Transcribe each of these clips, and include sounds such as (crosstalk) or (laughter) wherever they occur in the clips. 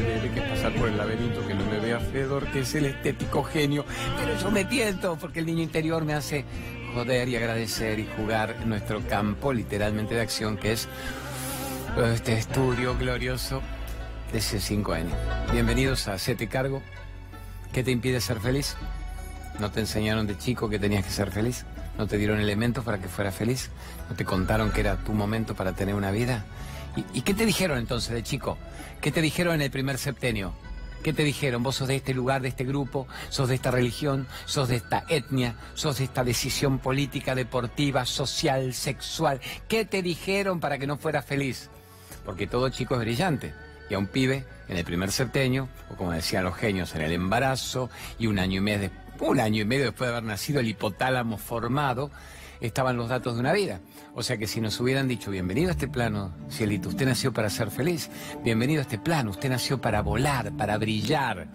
debe, que pasar por el laberinto, que no me vea Fedor, que es el estético genio. Pero yo me tiento porque el niño interior me hace joder y agradecer y jugar en nuestro campo literalmente de acción, que es este estudio glorioso de hace cinco años. Bienvenidos a Sete Cargo. ¿Qué te impide ser feliz? ¿No te enseñaron de chico que tenías que ser feliz? ¿No te dieron elementos para que fueras feliz? ¿No te contaron que era tu momento para tener una vida? ¿Y, qué te dijeron entonces de chico? ¿Qué te dijeron en el primer septenio? ¿Qué te dijeron? Vos sos de este lugar, de este grupo, sos de esta religión, sos de esta etnia, sos de esta decisión política, deportiva, social, sexual. ¿Qué te dijeron para que no fueras feliz? Porque todo chico es brillante. Y a un pibe, en el primer septenio, o como decían los genios, en el embarazo, y un año y medio, un año y medio después de haber nacido el hipotálamo formado, estaban los datos de una vida. O sea que si nos hubieran dicho, bienvenido a este plano, Cielito, usted nació para ser feliz, bienvenido a este plano, usted nació para volar, para brillar.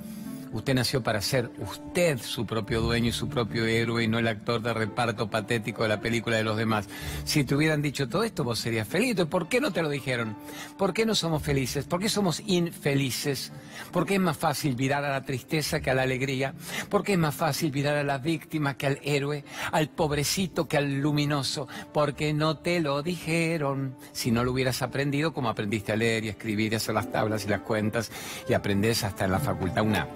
Usted nació para ser usted su propio dueño y su propio héroe y no el actor de reparto patético de la película de los demás. Si te hubieran dicho todo esto, vos serías feliz. ¿por qué no te lo dijeron? ¿Por qué no somos felices? ¿Por qué somos infelices? ¿Por qué es más fácil mirar a la tristeza que a la alegría? ¿Por qué es más fácil mirar a la víctima que al héroe? ¿Al pobrecito que al luminoso? Porque no te lo dijeron. Si no lo hubieras aprendido como aprendiste a leer y escribir y hacer las tablas y las cuentas y aprendes hasta en la facultad una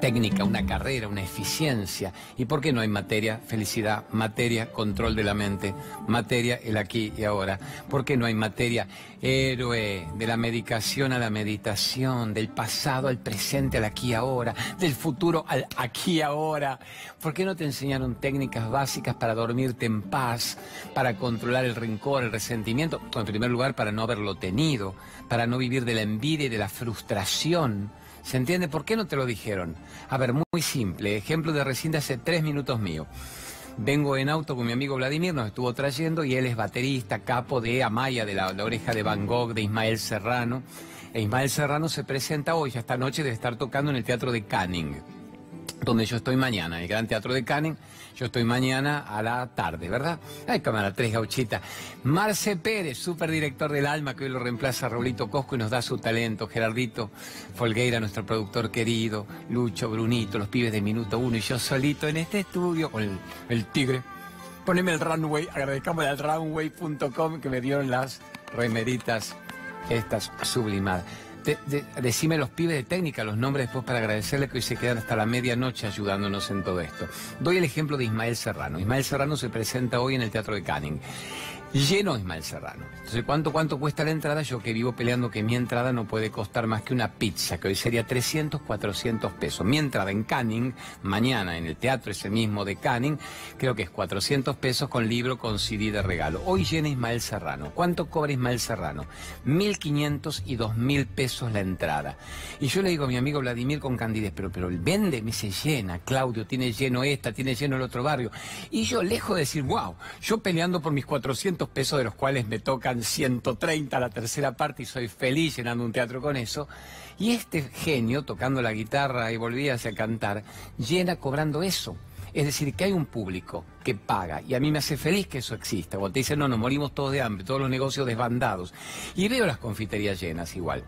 técnica, una carrera, una eficiencia. ¿Y por qué no hay materia, felicidad, materia, control de la mente, materia, el aquí y ahora? ¿Por qué no hay materia, héroe, de la medicación a la meditación, del pasado al presente, al aquí y ahora, del futuro al aquí y ahora? ¿Por qué no te enseñaron técnicas básicas para dormirte en paz, para controlar el rencor, el resentimiento? En primer lugar, para no haberlo tenido, para no vivir de la envidia y de la frustración ¿Se entiende? ¿Por qué no te lo dijeron? A ver, muy simple. Ejemplo de recién de hace tres minutos mío. Vengo en auto con mi amigo Vladimir, nos estuvo trayendo y él es baterista, capo de Amaya, de la, oreja de Van Gogh, de Ismael Serrano. E Ismael Serrano se presenta hoy, esta noche debe estar tocando en el Teatro de Canning donde yo estoy mañana, el Gran Teatro de Canning, yo estoy mañana a la tarde, ¿verdad? Ay, cámara, tres gauchita. Marce Pérez, superdirector del Alma, que hoy lo reemplaza a Raulito Cosco y nos da su talento. Gerardito Folgueira, nuestro productor querido. Lucho, Brunito, los pibes de Minuto Uno y yo solito en este estudio con el, tigre. Poneme el runway, agradezcamos al runway.com que me dieron las remeritas estas sublimadas decime los pibes de técnica, los nombres después para agradecerle que hoy se quedan hasta la medianoche ayudándonos en todo esto. Doy el ejemplo de Ismael Serrano. Ismael Serrano se presenta hoy en el Teatro de Canning lleno Ismael Serrano. Entonces, ¿cuánto, ¿cuánto cuesta la entrada? Yo que vivo peleando que mi entrada no puede costar más que una pizza, que hoy sería 300, 400 pesos. Mi entrada en Canning, mañana en el teatro ese mismo de Canning, creo que es 400 pesos con libro, con CD de regalo. Hoy llena Ismael Serrano. ¿Cuánto cobra Ismael Serrano? 1.500 y 2.000 pesos la entrada. Y yo le digo a mi amigo Vladimir con candidez, pero, pero el vende, me dice llena, Claudio, tiene lleno esta, tiene lleno el otro barrio. Y yo lejos de decir, wow, yo peleando por mis 400 pesos, de los cuales me tocan 130 la tercera parte y soy feliz llenando un teatro con eso. Y este genio, tocando la guitarra y volvía a cantar, llena cobrando eso. Es decir, que hay un público que paga y a mí me hace feliz que eso exista. Cuando te dicen, no, nos morimos todos de hambre, todos los negocios desbandados. Y veo las confiterías llenas igual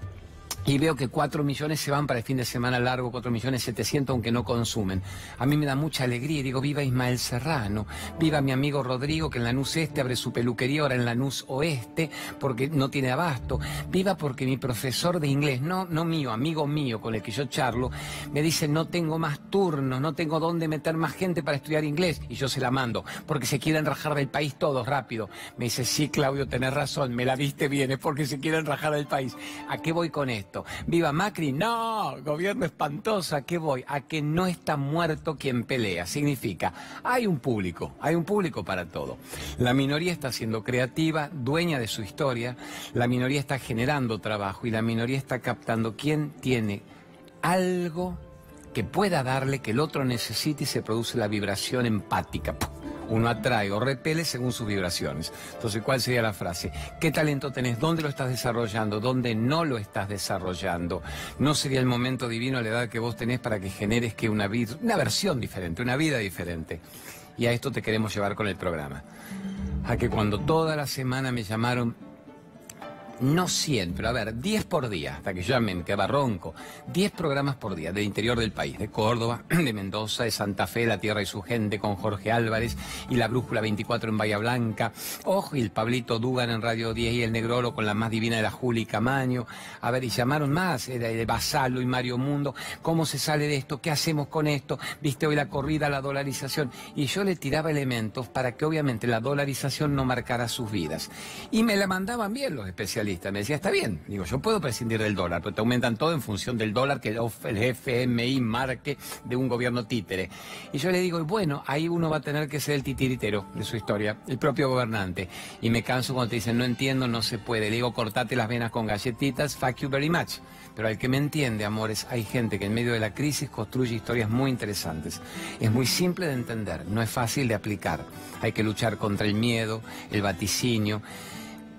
y veo que 4 millones se van para el fin de semana largo, 4 millones 700 aunque no consumen. A mí me da mucha alegría y digo, viva Ismael Serrano, viva mi amigo Rodrigo que en la NUS Este abre su peluquería ahora en la NUS Oeste porque no tiene abasto, viva porque mi profesor de inglés, no, no mío, amigo mío con el que yo charlo, me dice no tengo más turnos, no tengo dónde meter más gente para estudiar inglés y yo se la mando porque se quieren rajar del país todos rápido. Me dice, sí Claudio, tenés razón, me la viste bien, es porque se quieren rajar del país. ¿A qué voy con esto? Viva Macri, no, gobierno espantoso, ¿a qué voy? A que no está muerto quien pelea. Significa, hay un público, hay un público para todo. La minoría está siendo creativa, dueña de su historia, la minoría está generando trabajo y la minoría está captando quién tiene algo que pueda darle que el otro necesite y se produce la vibración empática uno atrae o repele según sus vibraciones. Entonces, ¿cuál sería la frase? ¿Qué talento tenés? ¿Dónde lo estás desarrollando? ¿Dónde no lo estás desarrollando? ¿No sería el momento divino a la edad que vos tenés para que generes que una, vida, una versión diferente, una vida diferente? Y a esto te queremos llevar con el programa. A que cuando toda la semana me llamaron no 100, pero a ver, 10 por día, hasta que ya me quedaba ronco. 10 programas por día del interior del país, de Córdoba, (clears throat) de Mendoza, de Santa Fe, La Tierra y su gente, con Jorge Álvarez y la Brújula 24 en Bahía Blanca. Ojo, y el Pablito Dugan en Radio 10 y el Negrolo con la más divina de la Juli Camaño. A ver, y llamaron más, era de Basalo y Mario Mundo. ¿Cómo se sale de esto? ¿Qué hacemos con esto? ¿Viste hoy la corrida, la dolarización? Y yo le tiraba elementos para que obviamente la dolarización no marcara sus vidas. Y me la mandaban bien los especialistas. Me decía, está bien. Digo, yo puedo prescindir del dólar, pero te aumentan todo en función del dólar que el FMI marque de un gobierno títere. Y yo le digo, bueno, ahí uno va a tener que ser el titiritero de su historia, el propio gobernante. Y me canso cuando te dicen, no entiendo, no se puede. Le digo, cortate las venas con galletitas, fuck you very much. Pero al que me entiende, amores, hay gente que en medio de la crisis construye historias muy interesantes. Es muy simple de entender, no es fácil de aplicar. Hay que luchar contra el miedo, el vaticinio.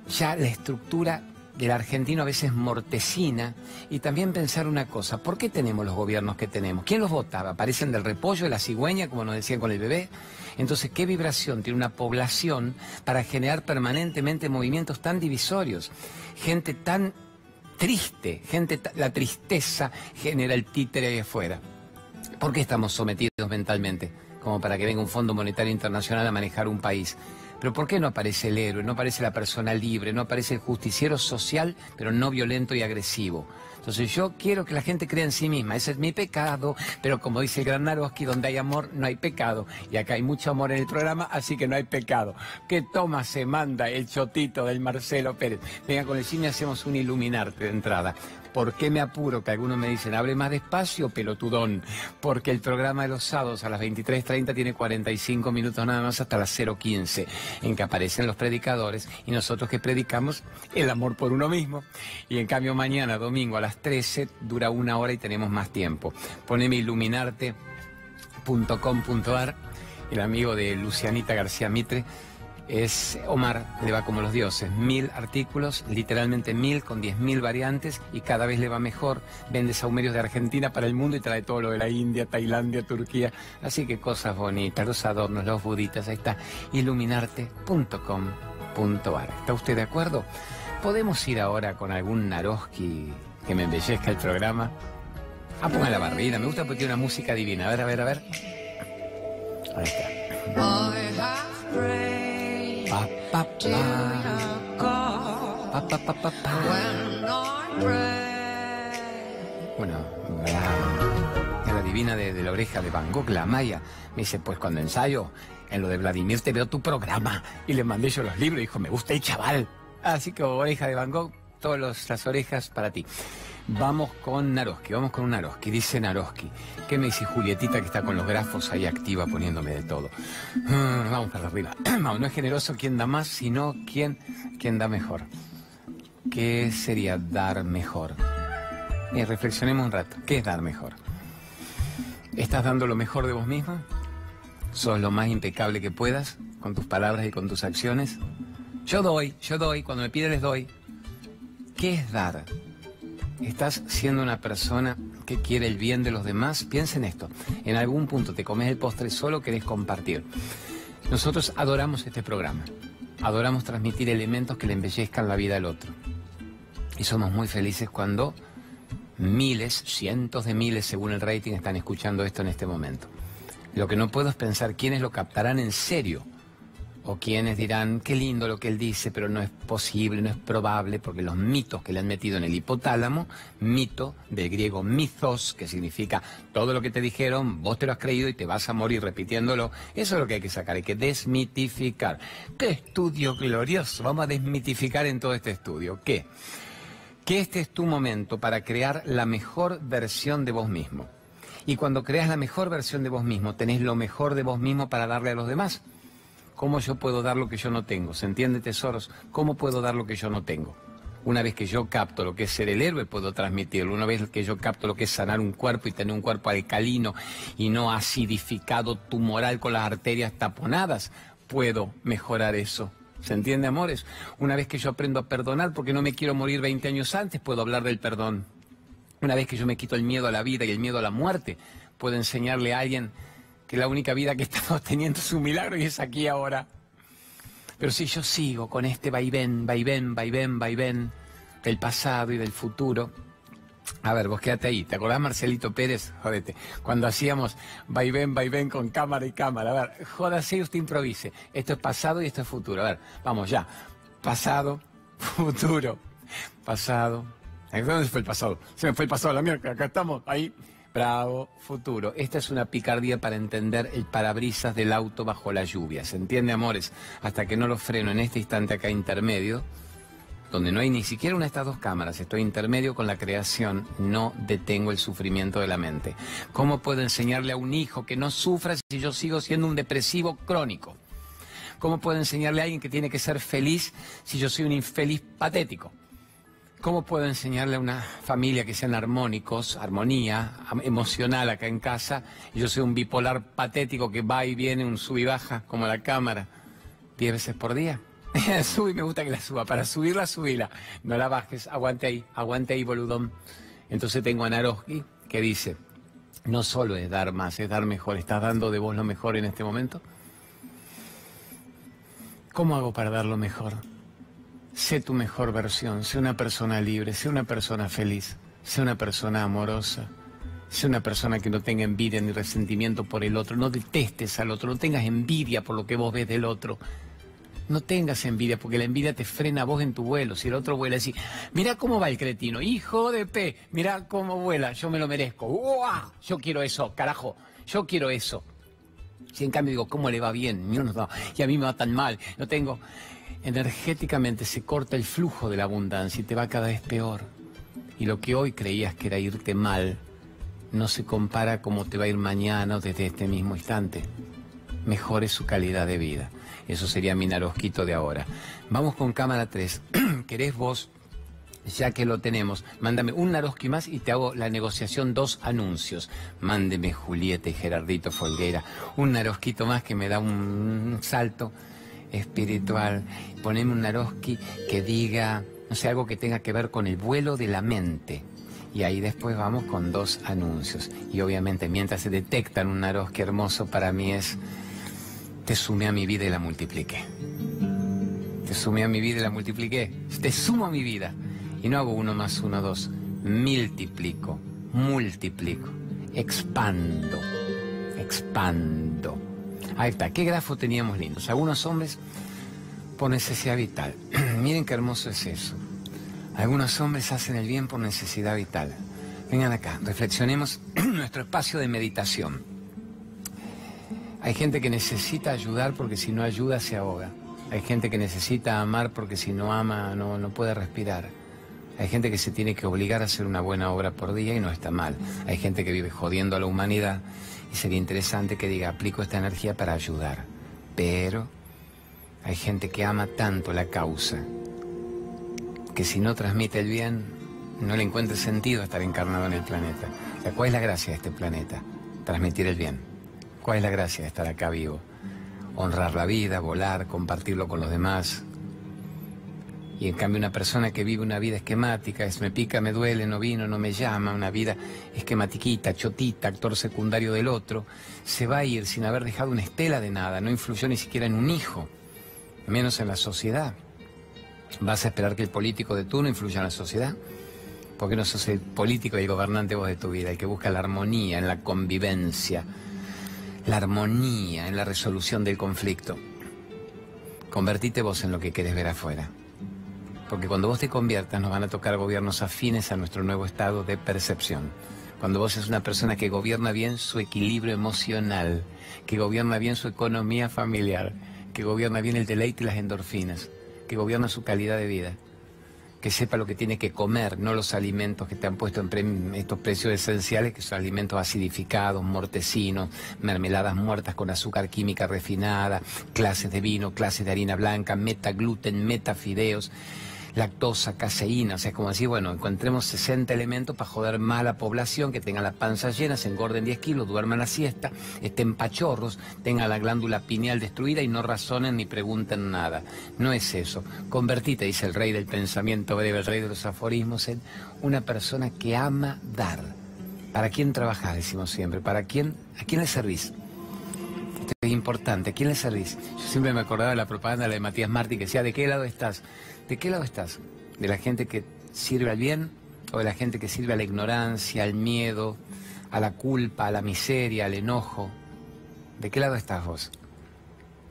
Ya la estructura del argentino a veces mortecina y también pensar una cosa, ¿por qué tenemos los gobiernos que tenemos? ¿Quién los votaba? ¿Aparecen del repollo, de la cigüeña, como nos decían con el bebé? Entonces, ¿qué vibración tiene una población para generar permanentemente movimientos tan divisorios? Gente tan triste, gente, la tristeza genera el títere ahí afuera. ¿Por qué estamos sometidos mentalmente? Como para que venga un Fondo Monetario Internacional a manejar un país. Pero ¿por qué no aparece el héroe, no aparece la persona libre, no aparece el justiciero social, pero no violento y agresivo? Entonces yo quiero que la gente crea en sí misma, ese es mi pecado, pero como dice el gran Naroski, donde hay amor no hay pecado. Y acá hay mucho amor en el programa, así que no hay pecado. ¿Qué toma se manda el chotito del Marcelo Pérez? Venga, con el cine hacemos un iluminarte de entrada. ¿Por qué me apuro? Que algunos me dicen, abre más despacio, pelotudón. Porque el programa de los sábados a las 23.30 tiene 45 minutos nada más hasta las 0.15, en que aparecen los predicadores y nosotros que predicamos el amor por uno mismo. Y en cambio mañana, domingo a las 13, dura una hora y tenemos más tiempo. Poneme iluminarte.com.ar, el amigo de Lucianita García Mitre es Omar, le va como los dioses, mil artículos, literalmente mil, con diez mil variantes y cada vez le va mejor. Vende saumerios de Argentina para el mundo y trae todo lo de la India, Tailandia, Turquía. Así que cosas bonitas, los adornos, los buditas, ahí está, iluminarte.com.ar. ¿Está usted de acuerdo? ¿Podemos ir ahora con algún Naroski que me embellezca el programa? Ah, ponga la barrida, me gusta porque tiene una música divina. A ver, a ver, a ver. Ahí está. Bueno, la, la divina de, la oreja de Van Gogh, la Maya, me dice, pues cuando ensayo en lo de Vladimir te veo tu programa. Y le mandé yo los libros dijo, me gusta el chaval. Así que oreja de Van Gogh, todas las orejas para ti. Vamos con Naroski, vamos con Naroski. Dice Naroski. ¿Qué me dice Julietita que está con los grafos ahí activa poniéndome de todo? Ah, vamos para arriba. (clears throat) No es generoso quien da más, sino quien, quien da mejor. ¿Qué sería dar mejor? Reflexionemos un rato. ¿Qué es dar mejor? ¿Estás dando lo mejor de vos mismo? ¿Sos lo más impecable que puedas con tus palabras y con tus acciones? Yo doy, yo doy, cuando me pide les doy. ¿Qué es dar? Estás siendo una persona que quiere el bien de los demás, piensa en esto. En algún punto te comes el postre solo, querés compartir. Nosotros adoramos este programa. Adoramos transmitir elementos que le embellezcan la vida al otro. Y somos muy felices cuando miles, cientos de miles, según el rating, están escuchando esto en este momento. Lo que no puedo es pensar quiénes lo captarán en serio o quienes dirán, qué lindo lo que él dice, pero no es posible, no es probable, porque los mitos que le han metido en el hipotálamo, mito del griego mitos, que significa todo lo que te dijeron, vos te lo has creído y te vas a morir repitiéndolo, eso es lo que hay que sacar, hay que desmitificar. ¡Qué estudio glorioso! Vamos a desmitificar en todo este estudio. ¿Qué? Que este es tu momento para crear la mejor versión de vos mismo. Y cuando creas la mejor versión de vos mismo, tenés lo mejor de vos mismo para darle a los demás. ¿Cómo yo puedo dar lo que yo no tengo? ¿Se entiende, tesoros? ¿Cómo puedo dar lo que yo no tengo? Una vez que yo capto lo que es ser el héroe, puedo transmitirlo. Una vez que yo capto lo que es sanar un cuerpo y tener un cuerpo alcalino y no acidificado, tumoral con las arterias taponadas, puedo mejorar eso. ¿Se entiende, amores? Una vez que yo aprendo a perdonar porque no me quiero morir 20 años antes, puedo hablar del perdón. Una vez que yo me quito el miedo a la vida y el miedo a la muerte, puedo enseñarle a alguien que la única vida que (laughs) estamos teniendo es un milagro y es aquí ahora. Pero si yo sigo con este vaivén, vaivén, vaivén, vaivén, del pasado y del futuro. A ver, vos quédate ahí. ¿Te acordás, Marcelito Pérez? Jodete. Cuando hacíamos vaivén, vaivén con cámara y cámara. A ver, jódase y usted improvise. Esto es pasado y esto es futuro. A ver, vamos ya. Pasado, (laughs) futuro, pasado. ¿Dónde fue el pasado? Se me fue el pasado la mierda. Acá estamos, ahí. Bravo, futuro. Esta es una picardía para entender el parabrisas del auto bajo la lluvia. ¿Se entiende, amores? Hasta que no lo freno en este instante acá intermedio, donde no hay ni siquiera una de estas dos cámaras, estoy intermedio con la creación, no detengo el sufrimiento de la mente. ¿Cómo puedo enseñarle a un hijo que no sufra si yo sigo siendo un depresivo crónico? ¿Cómo puedo enseñarle a alguien que tiene que ser feliz si yo soy un infeliz patético? ¿Cómo puedo enseñarle a una familia que sean armónicos, armonía emocional acá en casa, y yo soy un bipolar patético que va y viene, un sub y baja, como la cámara, diez veces por día? (laughs) Sube, me gusta que la suba. Para subirla, subila. No la bajes, aguante ahí, aguante ahí, boludón. Entonces tengo a Naroski que dice, no solo es dar más, es dar mejor. ¿Estás dando de vos lo mejor en este momento? ¿Cómo hago para dar lo mejor? Sé tu mejor versión, sé una persona libre, sé una persona feliz, sé una persona amorosa, sé una persona que no tenga envidia ni resentimiento por el otro, no detestes al otro, no tengas envidia por lo que vos ves del otro. No tengas envidia, porque la envidia te frena a vos en tu vuelo. Si el otro vuela así, mira cómo va el cretino, hijo de P, mira cómo vuela, yo me lo merezco. ¡Uah! Yo quiero eso, carajo, yo quiero eso. Si en cambio digo, ¿cómo le va bien? Y a mí me va tan mal, no tengo energéticamente se corta el flujo de la abundancia y te va cada vez peor. Y lo que hoy creías que era irte mal, no se compara como te va a ir mañana desde este mismo instante. Mejore su calidad de vida. Eso sería mi narosquito de ahora. Vamos con cámara 3. (clears throat) ¿Querés vos, ya que lo tenemos, mándame un naroski más y te hago la negociación dos anuncios? Mándeme Julieta y Gerardito Folguera. Un narosquito más que me da un salto espiritual. Poneme un Naroski que diga, no sé, algo que tenga que ver con el vuelo de la mente. Y ahí después vamos con dos anuncios. Y obviamente mientras se detectan un Naroski hermoso para mí es, te sumé a mi vida y la multipliqué. Te sumé a mi vida y la multipliqué. Te sumo a mi vida. Y no hago uno más uno, dos. Multiplico, multiplico, expando, expando. Ahí está, qué grafo teníamos lindos. Algunos hombres por necesidad vital. (clears throat) Miren qué hermoso es eso. Algunos hombres hacen el bien por necesidad vital. Vengan acá, reflexionemos (clears throat) nuestro espacio de meditación. Hay gente que necesita ayudar porque si no ayuda se ahoga. Hay gente que necesita amar porque si no ama no, no puede respirar. Hay gente que se tiene que obligar a hacer una buena obra por día y no está mal. Hay gente que vive jodiendo a la humanidad y sería interesante que diga, aplico esta energía para ayudar. Pero hay gente que ama tanto la causa que si no transmite el bien, no le encuentra sentido estar encarnado en el planeta. ¿cuál es la gracia de este planeta? Transmitir el bien. ¿Cuál es la gracia de estar acá vivo? Honrar la vida, volar, compartirlo con los demás, y en cambio una persona que vive una vida esquemática, es me pica, me duele, no vino, no me llama, una vida esquematiquita, chotita, actor secundario del otro, se va a ir sin haber dejado una estela de nada, no influyó ni siquiera en un hijo, menos en la sociedad. ¿Vas a esperar que el político de turno influya en la sociedad? Porque no sos el político y el gobernante vos de tu vida, el que busca la armonía en la convivencia, la armonía en la resolución del conflicto. Convertite vos en lo que querés ver afuera porque cuando vos te conviertas nos van a tocar gobiernos afines a nuestro nuevo estado de percepción. Cuando vos es una persona que gobierna bien su equilibrio emocional, que gobierna bien su economía familiar, que gobierna bien el deleite y las endorfinas, que gobierna su calidad de vida, que sepa lo que tiene que comer, no los alimentos que te han puesto en estos precios esenciales, que son alimentos acidificados, mortecinos, mermeladas muertas con azúcar química refinada, clases de vino, clases de harina blanca, meta gluten, meta fideos lactosa, caseína, o sea, es como decir, bueno, encontremos 60 elementos para joder más a la población, que tenga la panza llena, se engorden 10 kilos, duerman la siesta, estén pachorros, tengan la glándula pineal destruida y no razonen ni pregunten nada. No es eso. Convertite, dice el rey del pensamiento breve, el rey de los aforismos, en una persona que ama dar. ¿Para quién trabajás? Decimos siempre. ¿Para quién? ¿A quién le servís? Esto es importante. ¿A quién le servís? Yo siempre me acordaba de la propaganda de Matías Martí que decía, ¿de qué lado estás? ¿De qué lado estás? ¿De la gente que sirve al bien o de la gente que sirve a la ignorancia, al miedo, a la culpa, a la miseria, al enojo? ¿De qué lado estás vos?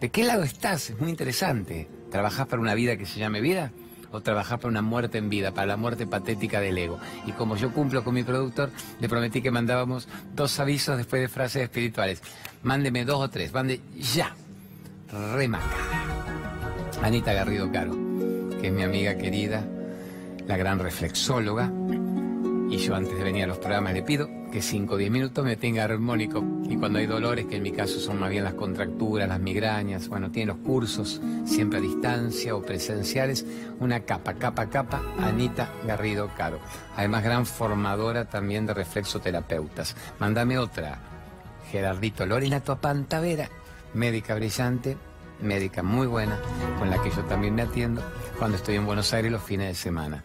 ¿De qué lado estás? Es muy interesante. ¿Trabajás para una vida que se llame vida? ¿O trabajás para una muerte en vida, para la muerte patética del ego? Y como yo cumplo con mi productor, le prometí que mandábamos dos avisos después de frases espirituales. Mándeme dos o tres, mande ya. Remaca. Anita Garrido Caro, que es mi amiga querida, la gran reflexóloga, y yo antes de venir a los programas le pido que 5 o 10 minutos me tenga armónico. Y cuando hay dolores, que en mi caso son más bien las contracturas, las migrañas, bueno, tiene los cursos siempre a distancia o presenciales, una capa, capa, capa, Anita Garrido Caro. Además, gran formadora también de reflexoterapeutas. Mándame otra, Gerardito Lorena Topantavera, médica brillante, médica muy buena, con la que yo también me atiendo cuando estoy en Buenos Aires los fines de semana.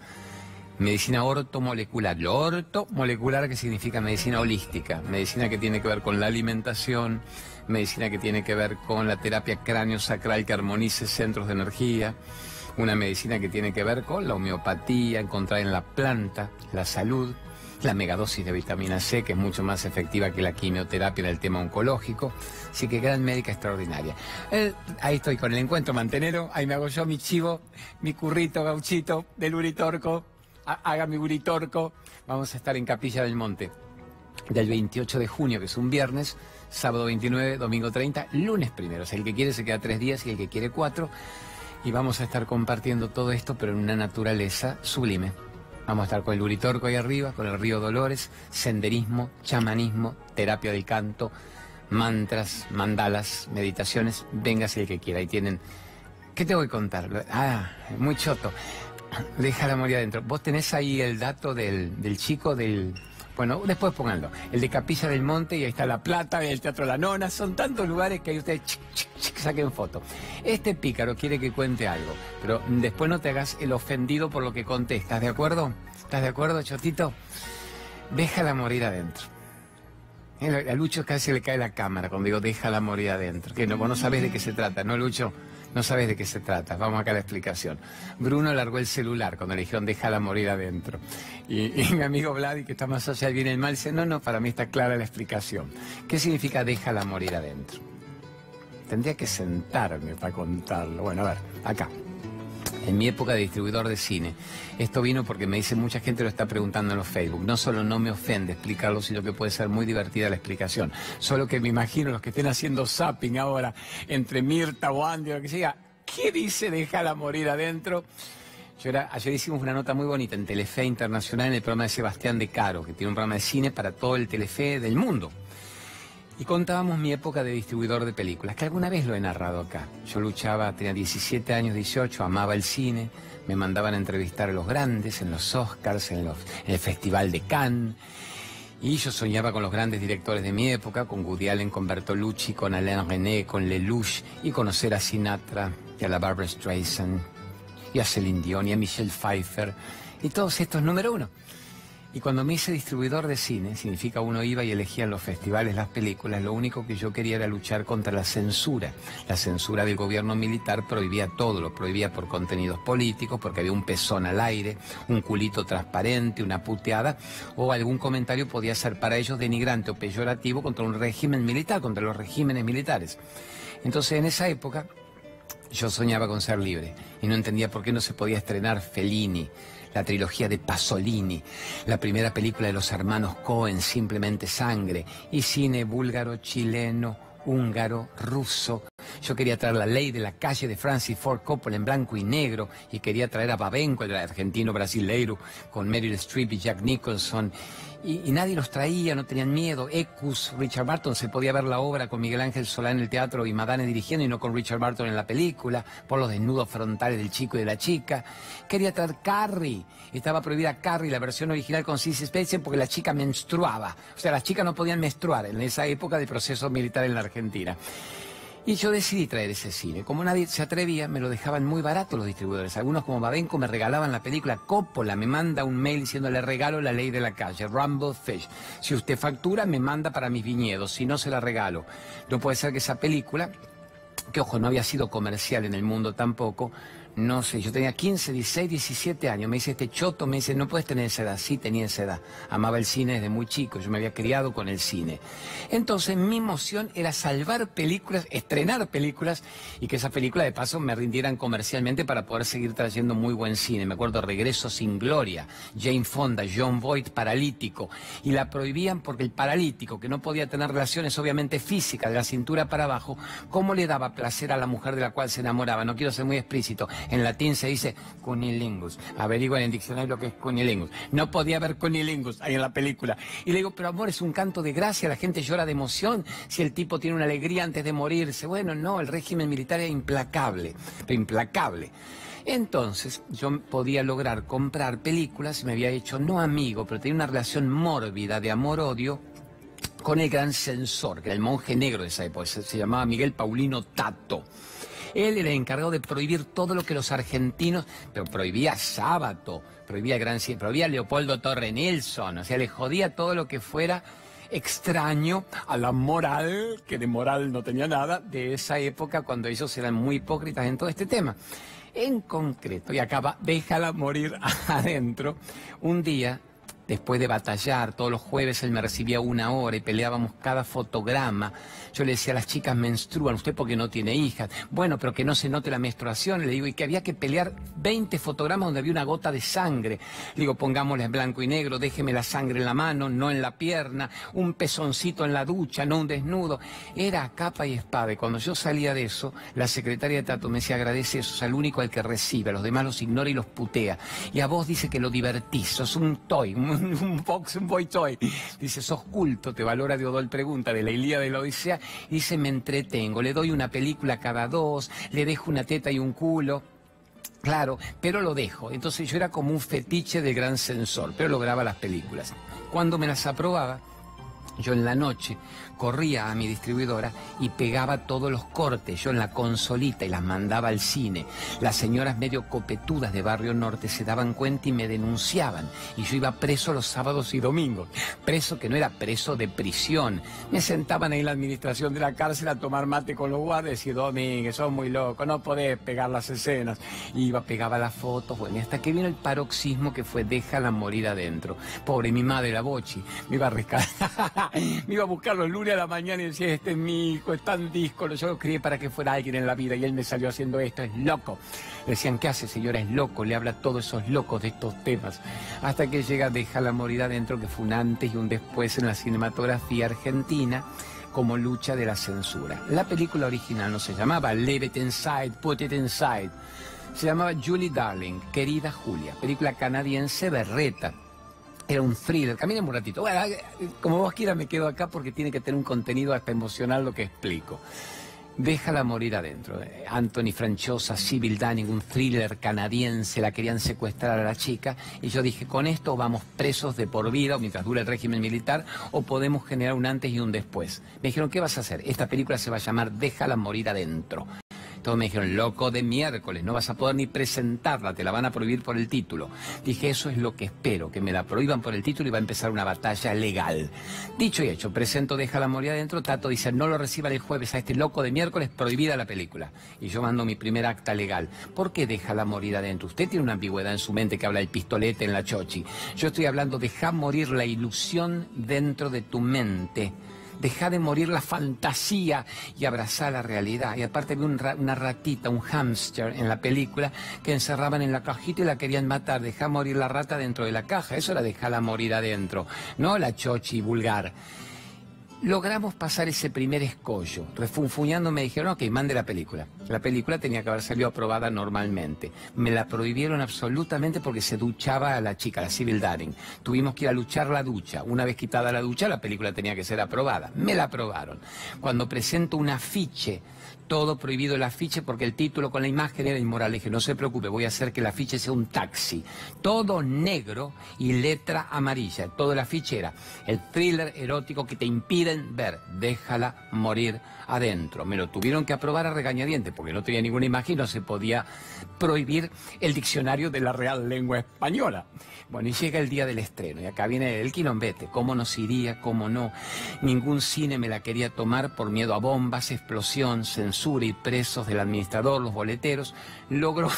Medicina ortomolecular. Lo ortomolecular que significa medicina holística, medicina que tiene que ver con la alimentación, medicina que tiene que ver con la terapia cráneo-sacral que armonice centros de energía, una medicina que tiene que ver con la homeopatía, encontrar en la planta la salud, la megadosis de vitamina C, que es mucho más efectiva que la quimioterapia en el tema oncológico. Así que gran médica extraordinaria. Eh, ahí estoy con el encuentro mantenero, ahí me hago yo mi chivo, mi currito gauchito del Uritorco haga mi buritorco. Vamos a estar en Capilla del Monte del 28 de junio, que es un viernes, sábado 29, domingo 30, lunes primero. O el que quiere se queda tres días y el que quiere cuatro. Y vamos a estar compartiendo todo esto, pero en una naturaleza sublime. Vamos a estar con el Uritorco ahí arriba, con el río Dolores, senderismo, chamanismo, terapia del canto, mantras, mandalas, meditaciones. Véngase el que quiera. Ahí tienen. ¿Qué te voy a contar? Ah, muy choto. Déjala morir adentro. Vos tenés ahí el dato del chico del... Bueno, después pónganlo. El de Capilla del Monte y ahí está La Plata, el Teatro La Nona. Son tantos lugares que ahí ustedes saquen foto. Este pícaro quiere que cuente algo, pero después no te hagas el ofendido por lo que conté. ¿Estás de acuerdo? ¿Estás de acuerdo, Chotito? Déjala morir adentro. A Lucho casi le cae la cámara cuando digo déjala morir adentro. Que no, vos no sabés de qué se trata, ¿no, Lucho? No sabes de qué se trata. Vamos acá a la explicación. Bruno largó el celular cuando le dijeron déjala morir adentro. Y, mi amigo Vladi, que está más bien y el mal, dice, no, no, para mí está clara la explicación. ¿Qué significa déjala morir adentro? Tendría que sentarme para contarlo. Bueno, a ver, acá en mi época de distribuidor de cine. Esto vino porque me dice mucha gente lo está preguntando en los Facebook. No solo no me ofende explicarlo, sino que puede ser muy divertida la explicación. Solo que me imagino los que estén haciendo zapping ahora entre Mirta o Andy o lo que sea, ¿qué dice déjala morir adentro? Yo era, ayer hicimos una nota muy bonita en Telefe Internacional en el programa de Sebastián de Caro, que tiene un programa de cine para todo el Telefe del mundo. Y contábamos mi época de distribuidor de películas, que alguna vez lo he narrado acá. Yo luchaba, tenía 17 años, 18, amaba el cine, me mandaban a entrevistar a los grandes en los Oscars, en, los, el Festival de Cannes. Y yo soñaba con los grandes directores de mi época, con Woody Allen, con Bertolucci, con Alain René, con Lelouch, y conocer a Sinatra, y a la Barbara Streisand, y a Celine Dion, y a Michelle Pfeiffer, y todos estos número uno. Y cuando me hice distribuidor de cine, significa uno iba y elegía en los festivales las películas, lo único que yo quería era luchar contra la censura. La censura del gobierno militar prohibía todo, lo prohibía por contenidos políticos, porque había un pezón al aire, un culito transparente, una puteada, o algún comentario podía ser para ellos denigrante o peyorativo contra un régimen militar, contra los regímenes militares. Entonces en esa época yo soñaba con ser libre y no entendía por qué no se podía estrenar Fellini la trilogía de Pasolini, la primera película de los hermanos Cohen, Simplemente Sangre, y cine búlgaro, chileno, húngaro, ruso. Yo quería traer la ley de la calle de Francis Ford Coppola en blanco y negro y quería traer a Babenco, el argentino brasileiro, con Meryl Streep y Jack Nicholson y, nadie los traía, no tenían miedo. Ecus, Richard Barton, se podía ver la obra con Miguel Ángel Solá en el teatro y Madane dirigiendo y no con Richard Barton en la película, por los desnudos frontales del chico y de la chica. Quería traer Carrie, estaba prohibida Carrie, la versión original con Cissy Spacek porque la chica menstruaba. O sea, las chicas no podían menstruar en esa época del proceso militar en la Argentina. Y yo decidí traer ese cine. Como nadie se atrevía, me lo dejaban muy barato los distribuidores. Algunos como Babenco me regalaban la película Coppola, me manda un mail diciendo le regalo la ley de la calle, Rumble Fish. Si usted factura, me manda para mis viñedos, si no se la regalo. No puede ser que esa película, que ojo, no había sido comercial en el mundo tampoco, no sé, yo tenía 15, 16, 17 años. Me dice este choto, me dice, no puedes tener esa edad. Sí, tenía esa edad. Amaba el cine desde muy chico, yo me había criado con el cine. Entonces mi emoción era salvar películas, estrenar películas y que esas películas de paso me rindieran comercialmente para poder seguir trayendo muy buen cine. Me acuerdo Regreso sin Gloria, Jane Fonda, John Boyd, paralítico. Y la prohibían porque el paralítico, que no podía tener relaciones obviamente físicas de la cintura para abajo, ¿cómo le daba placer a la mujer de la cual se enamoraba? No quiero ser muy explícito en latín se dice cunilingus. Averigua en el diccionario lo que es cunilingus. No podía haber cunilingus ahí en la película. Y le digo, pero amor, es un canto de gracia, la gente llora de emoción si el tipo tiene una alegría antes de morirse. Bueno, no, el régimen militar era implacable, pero implacable. Entonces yo podía lograr comprar películas, me había hecho no amigo, pero tenía una relación mórbida de amor-odio con el gran censor, que era el monje negro de esa época, se llamaba Miguel Paulino Tato. Él era el encargado de prohibir todo lo que los argentinos, pero prohibía sábado, prohibía Gran prohibía Leopoldo Torre Nelson, o sea, le jodía todo lo que fuera extraño a la moral, que de moral no tenía nada, de esa época cuando ellos eran muy hipócritas en todo este tema. En concreto, y acaba, déjala morir (laughs) adentro, un día después de batallar, todos los jueves él me recibía una hora y peleábamos cada fotograma. Yo le decía, las chicas menstruan, usted porque no tiene hijas. Bueno, pero que no se note la menstruación, le digo, y que había que pelear 20 fotogramas donde había una gota de sangre. Le digo, pongámosle en blanco y negro, déjeme la sangre en la mano, no en la pierna, un pezoncito en la ducha, no un desnudo. Era capa y espada. Y cuando yo salía de eso, la secretaria de Tato me decía, agradece eso, es al único al que recibe, a los demás los ignora y los putea. Y a vos dice que lo divertís, sos un toy, un, box, un boy toy. Dice, sos culto, te valora el Pregunta de la Ilía de la Odisea. Dice, me entretengo, le doy una película cada dos, le dejo una teta y un culo. Claro, pero lo dejo. Entonces yo era como un fetiche del gran censor, pero lograba las películas. Cuando me las aprobaba, yo en la noche corría a mi distribuidora y pegaba todos los cortes, yo en la consolita y las mandaba al cine. Las señoras medio copetudas de Barrio Norte se daban cuenta y me denunciaban. Y yo iba preso los sábados y domingos. Preso que no era preso de prisión. Me sentaban ahí en la administración de la cárcel a tomar mate con los guardias y Domínguez, sos muy loco, no podés pegar las escenas. iba, pegaba las fotos, bueno, hasta que vino el paroxismo que fue déjala morir adentro. Pobre mi madre, la bochi, me iba a rescatar, (laughs) me iba a buscar los lunes a la mañana y decía, este es mi hijo, es tan disco, yo lo crié para que fuera alguien en la vida y él me salió haciendo esto, es loco. Decían, ¿qué hace señora? Es loco, le habla a todos esos locos de estos temas. Hasta que llega Deja la morir adentro, que fue un antes y un después en la cinematografía argentina como lucha de la censura. La película original no se llamaba Leave It Inside, Put It Inside. Se llamaba Julie Darling, Querida Julia, película canadiense berreta era un thriller. Caminen un ratito. Bueno, como vos quieras me quedo acá porque tiene que tener un contenido hasta emocional lo que explico. Déjala morir adentro. Anthony Franchosa, Civil Dunning, un thriller canadiense, la querían secuestrar a la chica. Y yo dije, con esto vamos presos de por vida, o mientras dure el régimen militar, o podemos generar un antes y un después. Me dijeron, ¿qué vas a hacer? Esta película se va a llamar Déjala morir adentro. Todos me dijeron, loco de miércoles, no vas a poder ni presentarla, te la van a prohibir por el título. Dije, eso es lo que espero, que me la prohíban por el título y va a empezar una batalla legal. Dicho y hecho, presento Deja la morir adentro, Tato dice, no lo reciban el jueves a este loco de miércoles, prohibida la película. Y yo mando mi primer acta legal. ¿Por qué deja la morir adentro? Usted tiene una ambigüedad en su mente que habla del pistolete en la chochi. Yo estoy hablando, deja morir la ilusión dentro de tu mente deja de morir la fantasía y abrazar la realidad. Y aparte vi una ratita, un hámster en la película que encerraban en la cajita y la querían matar. Deja morir la rata dentro de la caja. Eso era dejarla morir adentro, no la chochi vulgar. Logramos pasar ese primer escollo. Refunfuñando me dijeron, ok, mande la película. La película tenía que haber salido aprobada normalmente. Me la prohibieron absolutamente porque se duchaba a la chica, la Civil Daring. Tuvimos que ir a luchar la ducha. Una vez quitada la ducha, la película tenía que ser aprobada. Me la aprobaron. Cuando presento un afiche todo prohibido el afiche porque el título con la imagen era inmoral. Le dije, no se preocupe, voy a hacer que el afiche sea un taxi. Todo negro y letra amarilla. Todo el afiche era el thriller erótico que te impiden ver. Déjala morir adentro. Me lo tuvieron que aprobar a regañadientes porque no tenía ninguna imagen y no se podía prohibir el diccionario de la Real Lengua Española. Bueno, y llega el día del estreno y acá viene el quilombete. ¿Cómo nos iría? ¿Cómo no? Ningún cine me la quería tomar por miedo a bombas, explosión, censura y presos del administrador, los boleteros, logró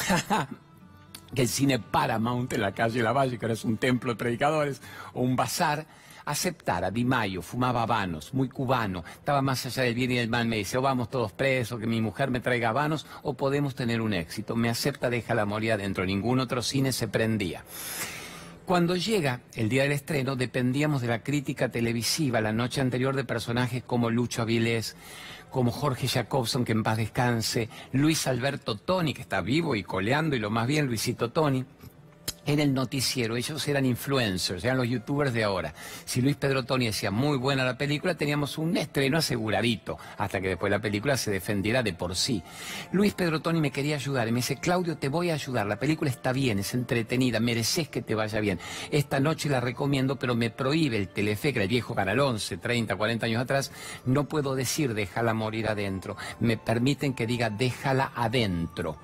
(laughs) que el cine Paramount en la calle La Valle, que ahora es un templo de predicadores, o un bazar, aceptara Di Mayo, fumaba habanos, muy cubano, estaba más allá del bien y del mal, me dice, o vamos todos presos, que mi mujer me traiga habanos, o podemos tener un éxito. Me acepta, deja la morir adentro, ningún otro cine se prendía. Cuando llega el día del estreno, dependíamos de la crítica televisiva la noche anterior de personajes como Lucho Avilés, como Jorge Jacobson, que en paz descanse, Luis Alberto Toni, que está vivo y coleando, y lo más bien, Luisito Toni en el noticiero. Ellos eran influencers, eran los youtubers de ahora. Si Luis Pedro Toni decía muy buena la película, teníamos un estreno aseguradito, hasta que después la película se defendiera de por sí. Luis Pedro Toni me quería ayudar y me dice, Claudio, te voy a ayudar, la película está bien, es entretenida, mereces que te vaya bien. Esta noche la recomiendo, pero me prohíbe el Telefe, que era el viejo Canal 11, 30, 40 años atrás, no puedo decir déjala morir adentro. Me permiten que diga déjala adentro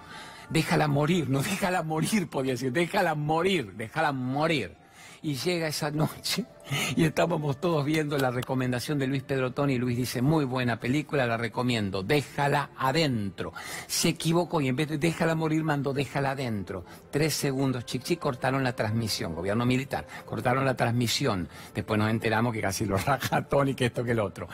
déjala morir, no déjala morir, podía decir, déjala morir, déjala morir. Y llega esa noche (laughs) y estábamos todos viendo la recomendación de Luis Pedro Toni Luis dice, muy buena película, la recomiendo, déjala adentro. Se equivocó y en vez de déjala morir mandó déjala adentro. Tres segundos, chic, chic, cortaron la transmisión, gobierno militar, cortaron la transmisión. Después nos enteramos que casi lo raja Toni, que esto que el otro.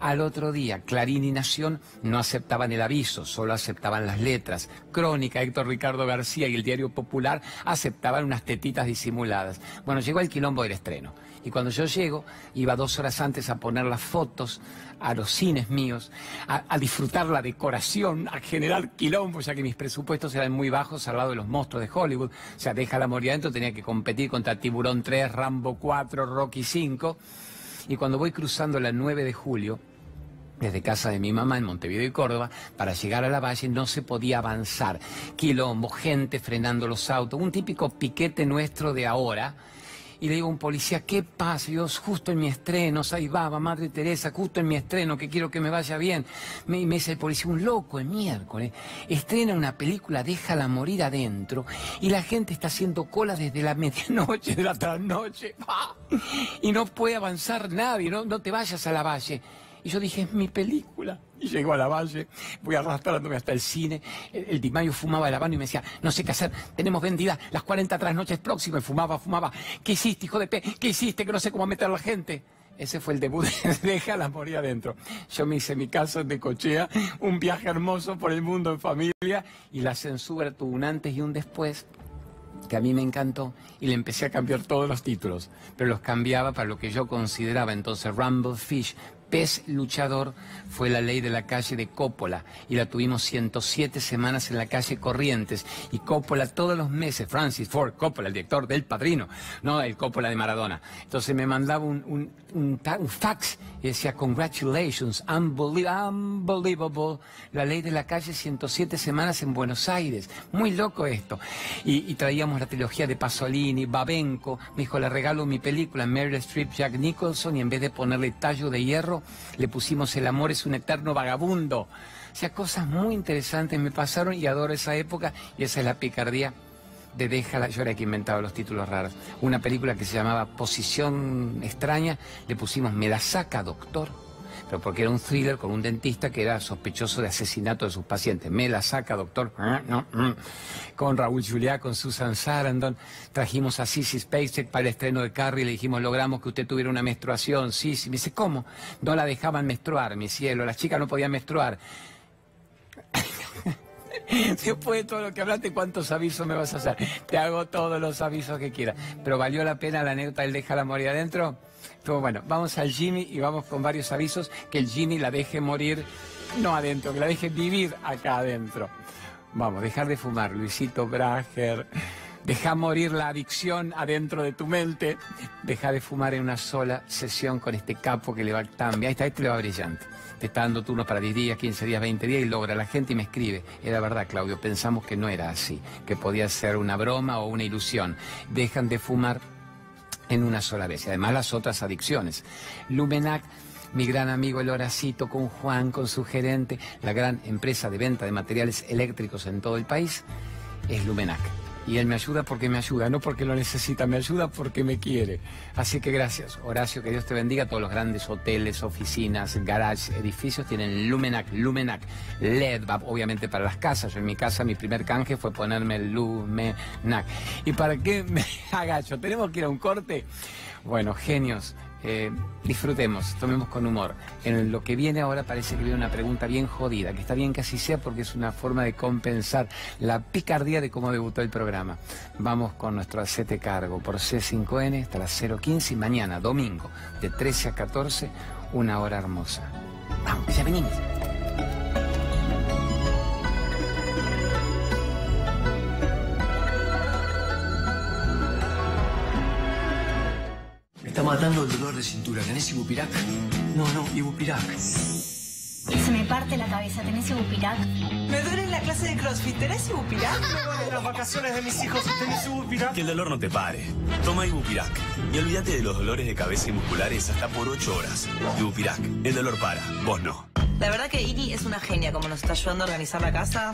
Al otro día, Clarín y Nación no aceptaban el aviso, solo aceptaban las letras. Crónica, Héctor Ricardo García y el Diario Popular aceptaban unas tetitas disimuladas. Bueno, llegó el quilombo del estreno. Y cuando yo llego, iba dos horas antes a poner las fotos a los cines míos, a, disfrutar la decoración, a generar quilombo, ya que mis presupuestos eran muy bajos al lado de los monstruos de Hollywood. O sea, deja la morir adentro, tenía que competir contra Tiburón 3, Rambo 4, Rocky 5. Y cuando voy cruzando la 9 de julio, desde casa de mi mamá en Montevideo y Córdoba, para llegar a la valle no se podía avanzar. Quilombo, gente frenando los autos, un típico piquete nuestro de ahora, y le digo a un policía, ¿qué pasa? Dios, justo en mi estreno, va, Madre Teresa, justo en mi estreno, que quiero que me vaya bien. Me, me dice el policía, un loco el miércoles, estrena una película, déjala morir adentro, y la gente está haciendo cola desde la (laughs) medianoche de la trasnoche, (laughs) y no puede avanzar nadie, no, no te vayas a la valle. Y yo dije, es mi película. Y llego a la valle, voy arrastrándome hasta el cine. El, Di Mayo fumaba la mano y me decía, no sé qué hacer, tenemos vendidas las 40 trasnoches próximas. Y fumaba, fumaba. ¿Qué hiciste, hijo de P? ¿Qué hiciste que no sé cómo meter a la gente? Ese fue el debut de (laughs) Déjala morir adentro. Yo me hice mi casa de cochea, un viaje hermoso por el mundo en familia y la censura tuvo un antes y un después que a mí me encantó y le empecé a cambiar todos los títulos, pero los cambiaba para lo que yo consideraba entonces Rumble Fish, pez luchador fue la ley de la calle de Coppola y la tuvimos 107 semanas en la calle Corrientes y Coppola todos los meses, Francis Ford Coppola, el director del Padrino, no el Coppola de Maradona. Entonces me mandaba un, fax y decía, congratulations, unbelievable, la ley de la calle 107 semanas en Buenos Aires. Muy loco esto. Y, traíamos la trilogía de Pasolini, Babenco, me dijo, le regalo mi película, Meryl Streep, Jack Nicholson, y en vez de ponerle tallo de hierro, le pusimos El amor es un eterno vagabundo. O sea, cosas muy interesantes me pasaron y adoro esa época y esa es la picardía de Déjala, yo era que inventaba los títulos raros. Una película que se llamaba Posición extraña, le pusimos Me la saca, doctor pero porque era un thriller con un dentista que era sospechoso de asesinato de sus pacientes. Me la saca, doctor. Ah, mm. Con Raúl Juliá, con Susan Sarandon, trajimos a Sissy Spacek para el estreno de Carrie y le dijimos, logramos que usted tuviera una menstruación. Sí. Me dice, ¿cómo? No la dejaban menstruar, mi cielo, las chicas no podían menstruar. (laughs) Después de todo lo que hablaste, ¿cuántos avisos me vas a hacer? Te hago todos los avisos que quieras. Pero valió la pena la anécdota del dejar la morir adentro. Bueno, vamos al Jimmy y vamos con varios avisos que el Jimmy la deje morir, no adentro, que la deje vivir acá adentro. Vamos, dejar de fumar, Luisito Brager. Deja morir la adicción adentro de tu mente. Deja de fumar en una sola sesión con este capo que le va tan bien. Ahí está, este le va brillante. Te está dando turnos para 10 días, 15 días, 20 días y logra la gente y me escribe. Era verdad, Claudio, pensamos que no era así, que podía ser una broma o una ilusión. Dejan de fumar en una sola vez. Y además las otras adicciones. Lumenac mi gran amigo el Horacito, con Juan, con su gerente, la gran empresa de venta de materiales eléctricos en todo el país, es Lumenac. Y él me ayuda porque me ayuda, no porque lo necesita, me ayuda porque me quiere. Así que gracias, Horacio, que Dios te bendiga. Todos los grandes hoteles, oficinas, garages, edificios tienen Lumenac, Lumenac, LED, obviamente para las casas. Yo en mi casa, mi primer canje fue ponerme Lumenac. ¿Y para qué me (laughs) agacho? ¿Tenemos que ir a un corte? Bueno, genios. Eh, disfrutemos, tomemos con humor. En lo que viene ahora parece que viene una pregunta bien jodida, que está bien que así sea porque es una forma de compensar la picardía de cómo debutó el programa. Vamos con nuestro acete cargo por C5N hasta las 015 y mañana, domingo, de 13 a 14, una hora hermosa. Vamos, ya venimos. Está matando el dolor de cintura. ¿Tenés Ibupirac? No, no, Ibupirac. Se me parte la cabeza. ¿Tenés Ibupirac? Me duele en la clase de CrossFit. ¿Tenés Ibupirac? Me duelen las vacaciones de mis hijos. ¿Tenés Ibupirac? Que el dolor no te pare. Toma Ibupirac. Y olvídate de los dolores de cabeza y musculares hasta por 8 horas. Ibupirac. El dolor para. Vos no. La verdad que Iri es una genia como nos está ayudando a organizar la casa.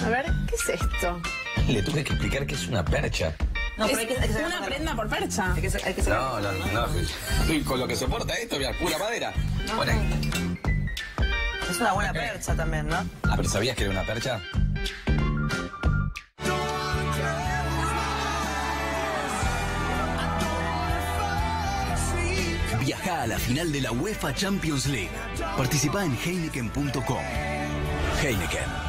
A ver, ¿qué es esto? Le tuve que explicar que es una percha. No, pero hay que, hay que una prenda por percha. Hay que, hay que no, no, no, Y con lo que soporta esto, mira, pura madera. No. Es una buena percha también, ¿no? Ah, pero ¿sabías que era una percha? Viaja a la final de la UEFA Champions League. Participa en Heineken.com. Heineken.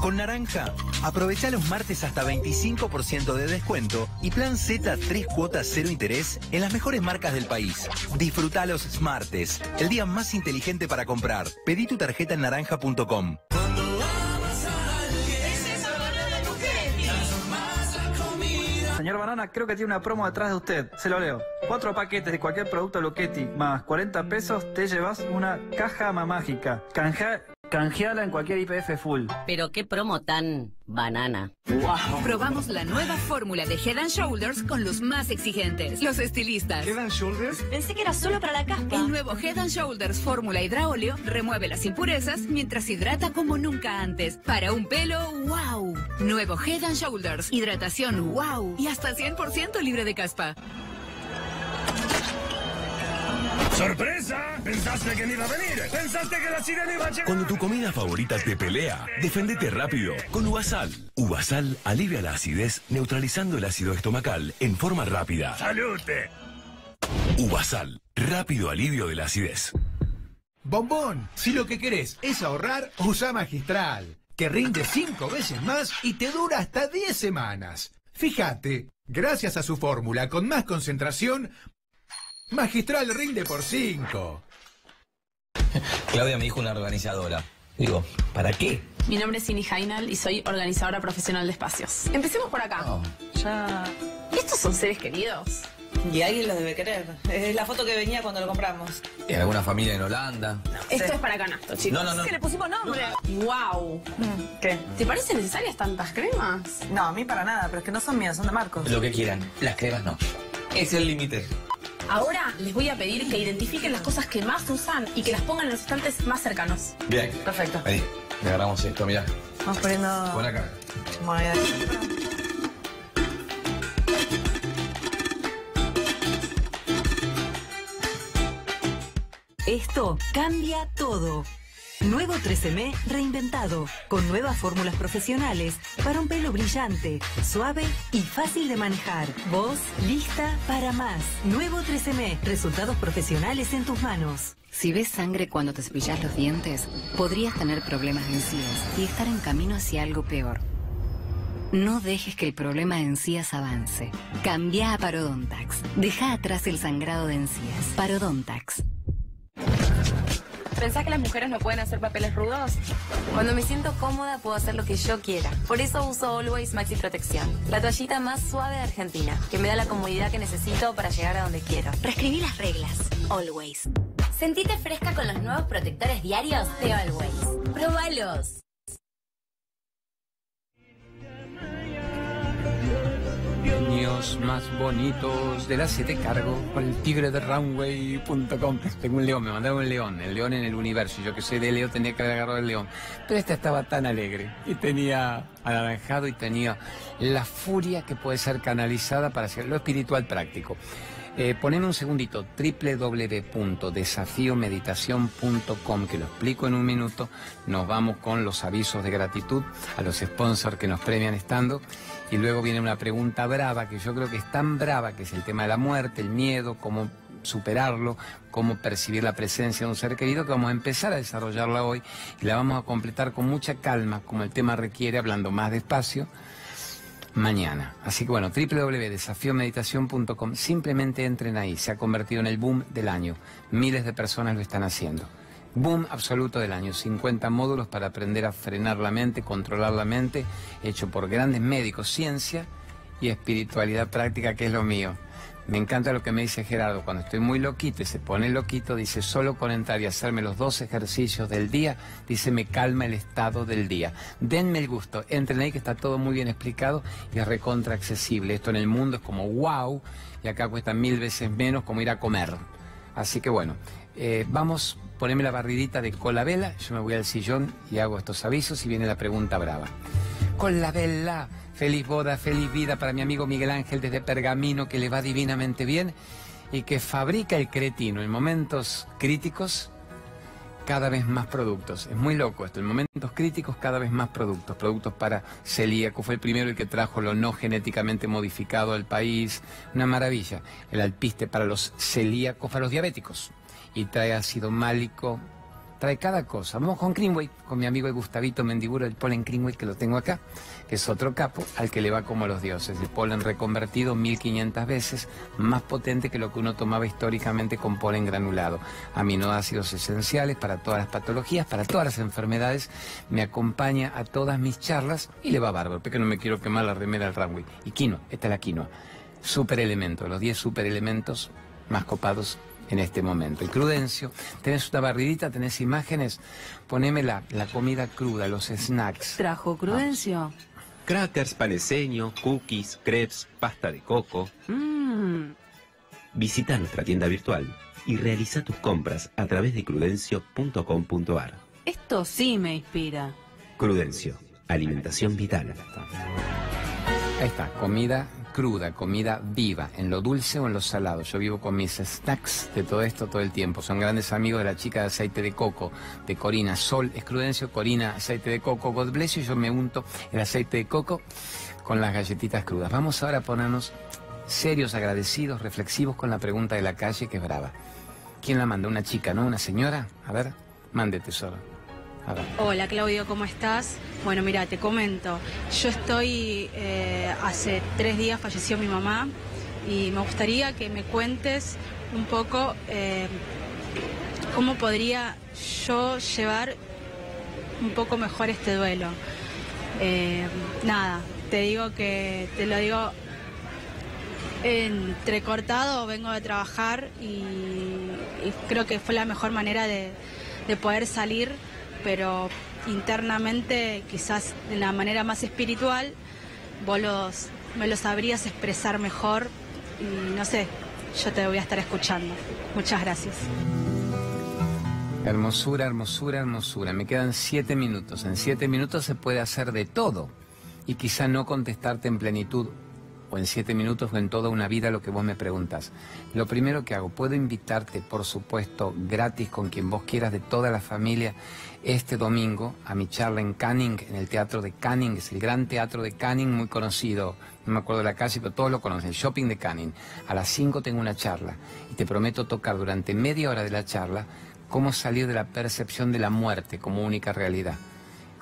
Con Naranja, aprovecha los martes hasta 25% de descuento y plan Z 3 cuotas cero interés en las mejores marcas del país. Disfruta los Smartes, el día más inteligente para comprar. Pedí tu tarjeta en naranja.com. Señor Banana, creo que tiene una promo detrás de usted. Se lo leo. Cuatro paquetes de cualquier producto Loquetti más 40 pesos, te llevas una caja mágica. Canja Canjeala en cualquier IPF full. Pero qué promo tan banana. Wow. Probamos la nueva fórmula de Head and Shoulders con los más exigentes, los estilistas. Head and Shoulders. Pensé que era solo para la caspa. El nuevo Head and Shoulders fórmula hidráoleo remueve las impurezas mientras hidrata como nunca antes. Para un pelo, wow. Nuevo Head and Shoulders, hidratación, wow. Y hasta 100% libre de caspa. ¡Sorpresa! ¿Pensaste que no iba a venir? ¿Pensaste que la sirena iba a llegar? Cuando tu comida favorita te pelea, defendete rápido con Uvasal. Uvasal alivia la acidez neutralizando el ácido estomacal en forma rápida. ¡Salute! Uvasal, rápido alivio de la acidez. Bombón, si lo que querés es ahorrar, usa Magistral, que rinde cinco veces más y te dura hasta 10 semanas. Fíjate, gracias a su fórmula con más concentración, Magistral rinde por cinco. (laughs) Claudia me dijo una organizadora. Digo, ¿para qué? Mi nombre es Ini Hainal y soy organizadora profesional de espacios. Empecemos por acá. Oh. Ya. ¿Estos son seres queridos? Y alguien los debe querer. Es la foto que venía cuando lo compramos. ¿En alguna familia en Holanda? Esto es para canasto, chicos. No, no, no. Es que le pusimos nombre. ¡Wow! ¿Qué? ¿Te parecen necesarias tantas cremas? No, a mí para nada, pero es que no son mías, son de Marcos. Lo que quieran. Las cremas no. Es el límite. Ahora les voy a pedir que identifiquen las cosas que más usan y que las pongan en los estantes más cercanos. Bien. Perfecto. Ahí, le agarramos esto, mirá. Vamos poniendo... Pon acá. moneda. Esto cambia todo. Nuevo 13M reinventado, con nuevas fórmulas profesionales para un pelo brillante, suave y fácil de manejar. Voz lista para más. Nuevo 13M, resultados profesionales en tus manos. Si ves sangre cuando te cepillas los dientes, podrías tener problemas de encías y estar en camino hacia algo peor. No dejes que el problema de encías avance. Cambia a Parodontax. Deja atrás el sangrado de encías. Parodontax. ¿Pensás que las mujeres no pueden hacer papeles rudos? Cuando me siento cómoda puedo hacer lo que yo quiera. Por eso uso Always Maxi Protección, la toallita más suave de Argentina, que me da la comodidad que necesito para llegar a donde quiero. Reescribí las reglas. Always. Sentite fresca con los nuevos protectores diarios de Always. ¡Probalos! Leoncitos más bonitos de la siete cargo por el tigre de runway.com. Tengo un león, me mandaron un león, el león en el universo. Yo que soy de Leo tenía que haber agarrado el león. Pero este estaba tan alegre y tenía anaranjado y tenía la furia que puede ser canalizada para hacer lo espiritual práctico. Eh, poneme un segundito, www.desafiomeditación.com, que lo explico en un minuto. Nos vamos con los avisos de gratitud a los sponsors que nos premian estando. Y luego viene una pregunta brava, que yo creo que es tan brava, que es el tema de la muerte, el miedo, cómo superarlo, cómo percibir la presencia de un ser querido, que vamos a empezar a desarrollarla hoy y la vamos a completar con mucha calma, como el tema requiere, hablando más despacio mañana. Así que bueno, www.desafiomeditación.com, simplemente entren ahí, se ha convertido en el boom del año. Miles de personas lo están haciendo. Boom absoluto del año, 50 módulos para aprender a frenar la mente, controlar la mente, hecho por grandes médicos, ciencia y espiritualidad práctica, que es lo mío. Me encanta lo que me dice Gerardo, cuando estoy muy loquito y se pone loquito, dice, solo con entrar y hacerme los dos ejercicios del día, dice, me calma el estado del día. Denme el gusto, entren ahí que está todo muy bien explicado y es recontra accesible. Esto en el mundo es como wow y acá cuesta mil veces menos como ir a comer. Así que bueno, eh, vamos, poneme la barridita de cola vela, yo me voy al sillón y hago estos avisos y viene la pregunta brava. Con la vela Feliz boda, feliz vida para mi amigo Miguel Ángel desde Pergamino, que le va divinamente bien y que fabrica el cretino en momentos críticos cada vez más productos. Es muy loco esto, en momentos críticos cada vez más productos. Productos para celíaco, fue el primero el que trajo lo no genéticamente modificado al país. Una maravilla. El alpiste para los celíacos, para los diabéticos. Y trae ácido málico, trae cada cosa. Vamos con Greenway, con mi amigo Gustavito Mendiburo del Polen Greenway, que lo tengo acá, que es otro capo al que le va como los dioses. El polen reconvertido 1500 veces, más potente que lo que uno tomaba históricamente con polen granulado. Aminoácidos esenciales para todas las patologías, para todas las enfermedades. Me acompaña a todas mis charlas y le va bárbaro, porque no me quiero quemar la remera del runway. Y quinoa, esta es la quinoa. Superelementos, los 10 superelementos más copados en este momento. Y Crudencio, tenés una barridita, tenés imágenes, poneme la, comida cruda, los snacks. ¿Trajo Crudencio? Crackers, paneseño, cookies, crepes, pasta de coco. Mmm. Visita nuestra tienda virtual y realiza tus compras a través de crudencio.com.ar. Esto sí me inspira. Crudencio, alimentación vital. Ahí está, comida cruda, comida viva, en lo dulce o en lo salado. Yo vivo con mis snacks de todo esto todo el tiempo. Son grandes amigos de la chica de aceite de coco, de Corina. Sol es Crudencio, Corina, aceite de coco, God bless y yo me unto el aceite de coco con las galletitas crudas. Vamos ahora a ponernos serios, agradecidos, reflexivos con la pregunta de la calle que es brava. ¿Quién la manda? ¿Una chica, no? ¿Una señora? A ver, mande tesoro. Hola Claudio, ¿cómo estás? Bueno, mira, te comento. Yo estoy, eh, hace tres días falleció mi mamá y me gustaría que me cuentes un poco eh, cómo podría yo llevar un poco mejor este duelo. Eh, nada, te digo que, te lo digo entrecortado, vengo de trabajar y, creo que fue la mejor manera de poder salir pero internamente, quizás de la manera más espiritual, vos me lo sabrías expresar mejor y no sé, yo te voy a estar escuchando. Muchas gracias. Hermosura, hermosura, hermosura. Me quedan siete minutos. En siete minutos se puede hacer de todo y quizá no contestarte en plenitud o en siete minutos o en toda una vida lo que vos me preguntas. Lo primero que hago, puedo invitarte, por supuesto, gratis con quien vos quieras de toda la familia este domingo a mi charla en Canning, en el teatro de Canning, es el gran teatro de Canning, muy conocido, no me acuerdo de la calle, pero todos lo conocen, el shopping de Canning. A las 5 tengo una charla y te prometo tocar durante media hora de la charla cómo salir de la percepción de la muerte como única realidad,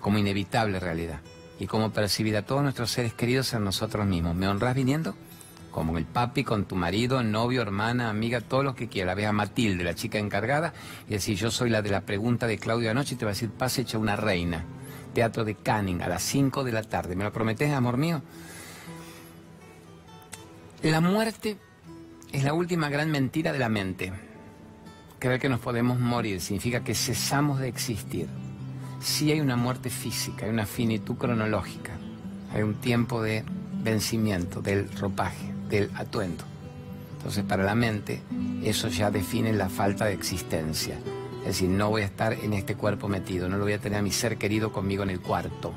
como inevitable realidad y cómo percibir a todos nuestros seres queridos en nosotros mismos. ¿Me honras viniendo? Como el papi, con tu marido, novio, hermana, amiga, todo lo que quiera. Ve a Matilde, la chica encargada, y decir, yo soy la de la pregunta de Claudio anoche y te va a decir, pase hecha una reina. Teatro de Canning, a las 5 de la tarde. ¿Me lo prometes, amor mío? La muerte es la última gran mentira de la mente. Creer que nos podemos morir significa que cesamos de existir sí hay una muerte física, hay una finitud cronológica, hay un tiempo de vencimiento del ropaje. del atuendo. Entonces, para la mente, eso ya define la falta de existencia. Es decir, no voy a estar en este cuerpo metido, no lo voy a tener a mi ser querido conmigo en el cuarto.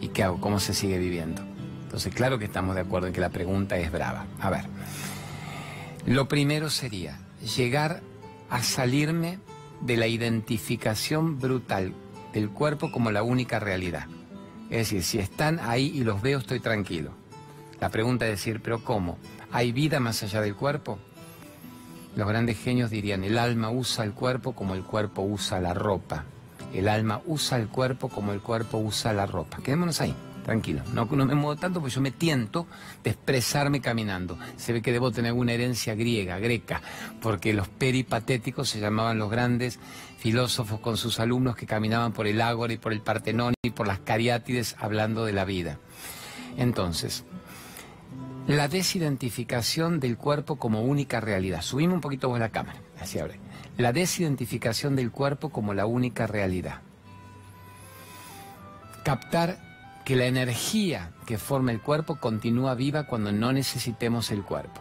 ¿Y qué hago? ¿Cómo se sigue viviendo? Entonces, claro que estamos de acuerdo en que la pregunta es brava. A ver, lo primero sería llegar a salirme de la identificación brutal del cuerpo como la única realidad. Es decir, si están ahí y los veo, estoy tranquilo. La pregunta es decir, ¿pero cómo? ¿Hay vida más allá del cuerpo? Los grandes genios dirían, el alma usa el cuerpo como el cuerpo usa la ropa. El alma usa el cuerpo como el cuerpo usa la ropa. Quedémonos ahí, tranquilo. No, me muevo tanto porque yo me tiento de expresarme caminando. Se ve que debo tener una herencia griega, greca, porque los peripatéticos se llamaban los grandes filósofos con sus alumnos que caminaban por el Ágora y por el Partenón y por las Cariátides hablando de la vida. Entonces, la desidentificación del cuerpo como única realidad. Subimos un poquito vos la cámara, así abre. La desidentificación del cuerpo como la única realidad. Captar que la energía que forma el cuerpo continúa viva cuando no necesitemos el cuerpo.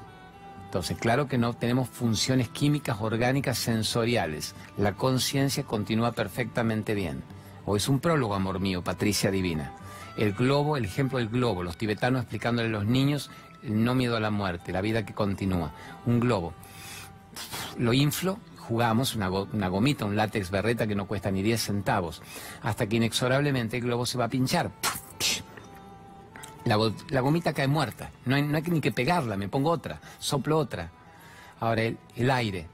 Entonces, claro que no tenemos funciones químicas, orgánicas, sensoriales. La conciencia continúa perfectamente bien. O es un prólogo, amor mío, Patricia Divina. El globo, el ejemplo del globo, los tibetanos explicándole a los niños el no miedo a la muerte, la vida que continúa. Un globo. Lo inflo, jugamos una, go- una gomita, un látex berreta que no cuesta ni 10 centavos, hasta que inexorablemente el globo se va a pinchar. La, la gomita cae muerta, no hay, no hay ni que pegarla, me pongo otra, soplo otra. Ahora el, el aire,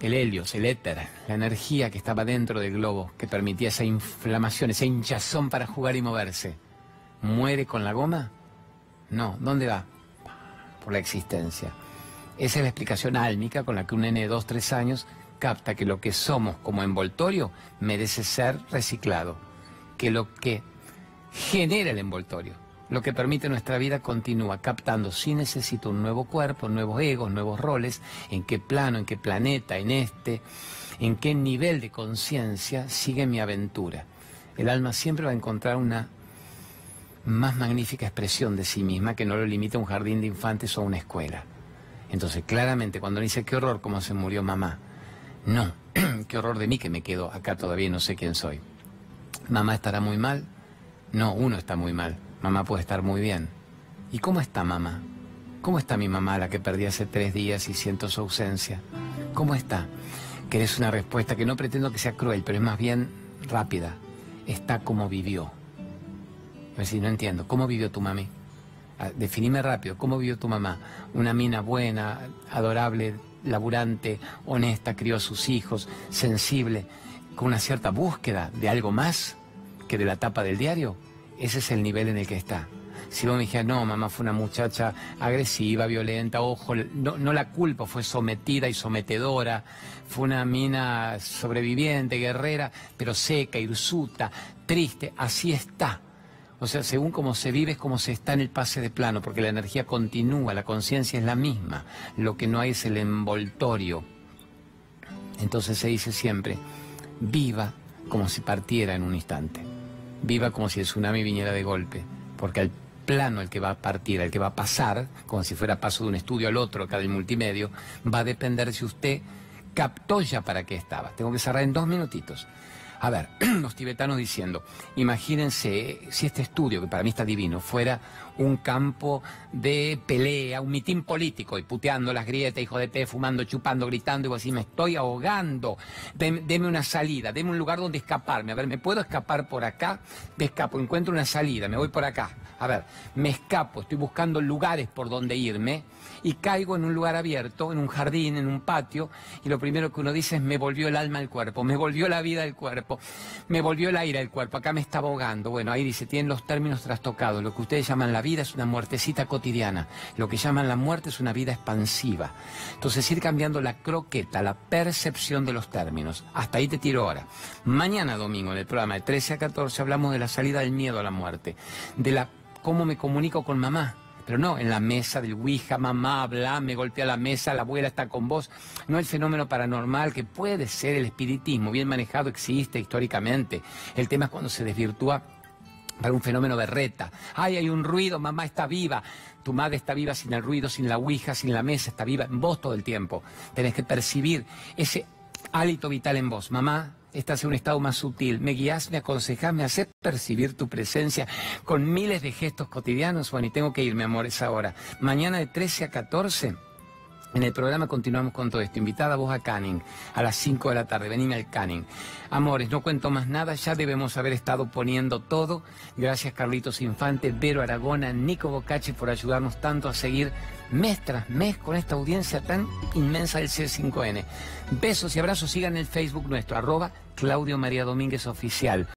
el helios, el éter, la energía que estaba dentro del globo, que permitía esa inflamación, esa hinchazón para jugar y moverse, ¿muere con la goma? No, ¿dónde va? Por la existencia. Esa es la explicación álmica con la que un nene de 2, 3 años capta que lo que somos como envoltorio merece ser reciclado, que lo que genera el envoltorio, lo que permite nuestra vida continúa captando si necesito un nuevo cuerpo, nuevos egos, nuevos roles, en qué plano, en qué planeta, en este, en qué nivel de conciencia sigue mi aventura. El alma siempre va a encontrar una más magnífica expresión de sí misma que no lo limita un jardín de infantes o una escuela. Entonces, claramente, cuando dice qué horror cómo se murió mamá, no, (clears throat) qué horror de mí que me quedo acá todavía y no sé quién soy. ¿Mamá estará muy mal? No, uno está muy mal. Mamá puede estar muy bien. ¿Y cómo está mamá? ¿Cómo está mi mamá, la que perdí hace tres días y siento su ausencia? ¿Cómo está? ¿Querés una respuesta que no pretendo que sea cruel, pero es más bien rápida? Está como vivió. Es decir, no entiendo. ¿Cómo vivió tu mami? Ah, Definime rápido. ¿Cómo vivió tu mamá? Una mina buena, adorable, laburante, honesta, crió a sus hijos, sensible, con una cierta búsqueda de algo más que de la tapa del diario. Ese es el nivel en el que está. Si vos me dijeras, no, mamá fue una muchacha agresiva, violenta, ojo, no, no la culpo, fue sometida y sometedora, fue una mina sobreviviente, guerrera, pero seca, hirsuta, triste, así está. O sea, según cómo se vive es como se está en el pase de plano, porque la energía continúa, la conciencia es la misma, lo que no hay es el envoltorio. Entonces se dice siempre, viva como si partiera en un instante, viva como si el tsunami viniera de golpe, porque al plano el que va a partir, el que va a pasar, como si fuera paso de un estudio al otro, acá del multimedio, va a depender si usted captó ya para qué estaba. Tengo que cerrar en dos minutitos. A ver, (clears throat) los tibetanos diciendo, imagínense si este estudio, que para mí está divino, fuera un campo de pelea, un mitín político, y puteando las grietas, hijo de té, fumando, chupando, gritando, y vos así, me estoy ahogando, Dem- deme una salida, deme un lugar donde escaparme, a ver, ¿me puedo escapar por acá? Me escapo, encuentro una salida, me voy por acá, a ver, me escapo, estoy buscando lugares por donde irme, y caigo en un lugar abierto, en un jardín, en un patio, y lo primero que uno dice es me volvió el alma al cuerpo, me volvió la vida al cuerpo, me volvió el aire al cuerpo, acá me estaba ahogando. Bueno, ahí dice, tienen los términos trastocados, lo que ustedes llaman la vida es una muertecita cotidiana, lo que llaman la muerte es una vida expansiva. Entonces ir cambiando la croqueta, la percepción de los términos. Hasta ahí te tiro ahora. Mañana domingo en el programa de 13 a 14 hablamos de la salida del miedo a la muerte, de la cómo me comunico con mamá, pero no en la mesa del Ouija, mamá habla, me golpea la mesa, la abuela está con vos. No el fenómeno paranormal que puede ser el espiritismo, bien manejado, existe históricamente. El tema es cuando se desvirtúa para un fenómeno berreta. Ay, hay un ruido, mamá está viva. Tu madre está viva sin el ruido, sin la ouija, sin la mesa, está viva en vos todo el tiempo. Tenés que percibir ese hálito vital en vos. Mamá, estás en un estado más sutil. Me guías, me aconsejas, me haces percibir tu presencia con miles de gestos cotidianos. Bueno, y tengo que irme, amor, es ahora. Mañana de 13 a 14. En el programa continuamos con todo esto. Invitada vos a Canning a las 5 de la tarde. Venime al Canning. Amores, no cuento más nada. Ya debemos haber estado poniendo todo. Gracias Carlitos Infante, Vero Aragona, Nico Bocache por ayudarnos tanto a seguir mes tras mes con esta audiencia tan inmensa del C5N. Besos y abrazos. Sigan el Facebook nuestro, arroba Claudio María Domínguez Oficial.